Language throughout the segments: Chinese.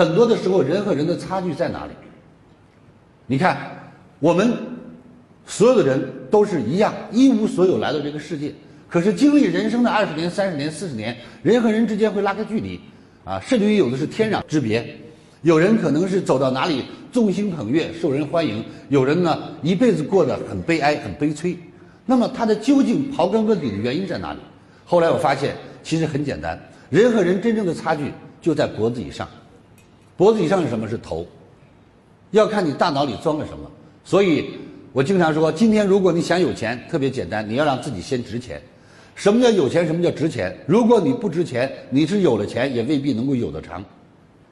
很多的时候人和人的差距在哪里？你看，我们所有的人都是一样，一无所有来到这个世界。可是经历人生的二十年、三十年、四十年，人和人之间会拉开距离，啊，甚至于有的是天壤之别。有人可能是走到哪里众星捧月、受人欢迎，有人呢一辈子过得很悲哀、很悲催。那么他的究竟刨根问底的原因在哪里？后来我发现，其实很简单，人和人真正的差距就在脖子以上。脖子以上是什么？是头。要看你大脑里装了什么。所以我经常说，今天如果你想有钱，特别简单，你要让自己先值钱。什么叫有钱？什么叫值钱？如果你不值钱，你是有了钱也未必能够有得长。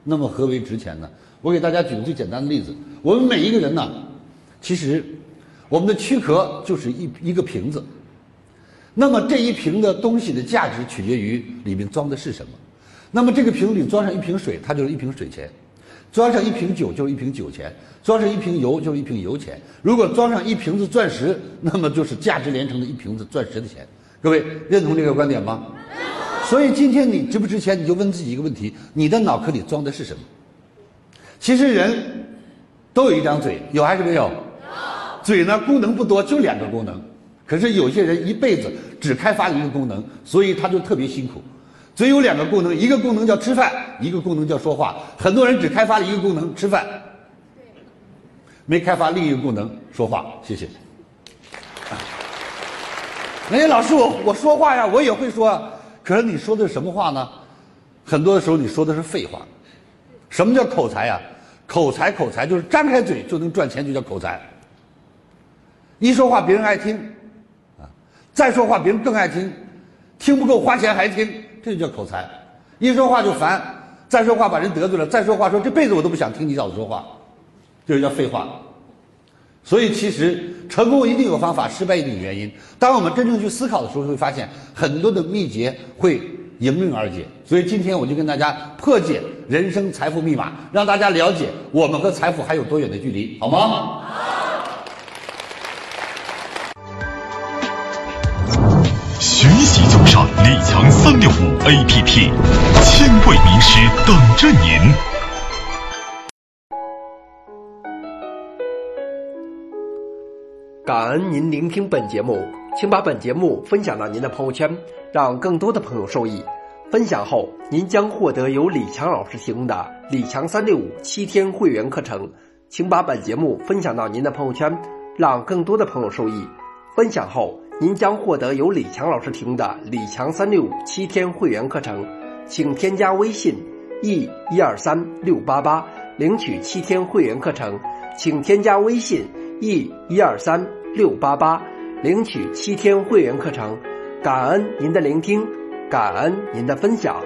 那么何为值钱呢？我给大家举个最简单的例子：我们每一个人呢，其实我们的躯壳就是一一个瓶子。那么这一瓶的东西的价值取决于里面装的是什么。那么这个瓶里装上一瓶水，它就是一瓶水钱；装上一瓶酒就是一瓶酒钱；装上一瓶油就是一瓶油钱。如果装上一瓶子钻石，那么就是价值连城的一瓶子钻石的钱。各位认同这个观点吗？所以今天你值不值钱，你就问自己一个问题：你的脑壳里装的是什么？其实人都有一张嘴，有还是没有？有。嘴呢，功能不多，就两个功能。可是有些人一辈子只开发一个功能，所以他就特别辛苦。嘴有两个功能，一个功能叫吃饭，一个功能叫说话。很多人只开发了一个功能吃饭，没开发另一个功能说话。谢谢。哎，老师，我我说话呀，我也会说，可是你说的是什么话呢？很多的时候你说的是废话。什么叫口才呀？口才，口才就是张开嘴就能赚钱，就叫口才。一说话别人爱听，啊，再说话别人更爱听，听不够花钱还听，这就叫口才。一说话就烦，再说话把人得罪了，再说话说这辈子我都不想听你老子说话，这就叫废话。所以，其实成功一定有方法，失败一定有原因。当我们真正去思考的时候，会发现很多的秘诀会迎刃而解。所以，今天我就跟大家破解人生财富密码，让大家了解我们和财富还有多远的距离，好吗？上李强三六五 APP，千位名师等着您。感恩您聆听本节目，请把本节目分享到您的朋友圈，让更多的朋友受益。分享后，您将获得由李强老师提供的李强三六五七天会员课程。请把本节目分享到您的朋友圈，让更多的朋友受益。分享后，您将获得由李强老师提供的李强三六五七天会员课程。请添加微信 e 一二三六八八领取七天会员课程。请添加微信 e 一二三。六八八，领取七天会员课程，感恩您的聆听，感恩您的分享。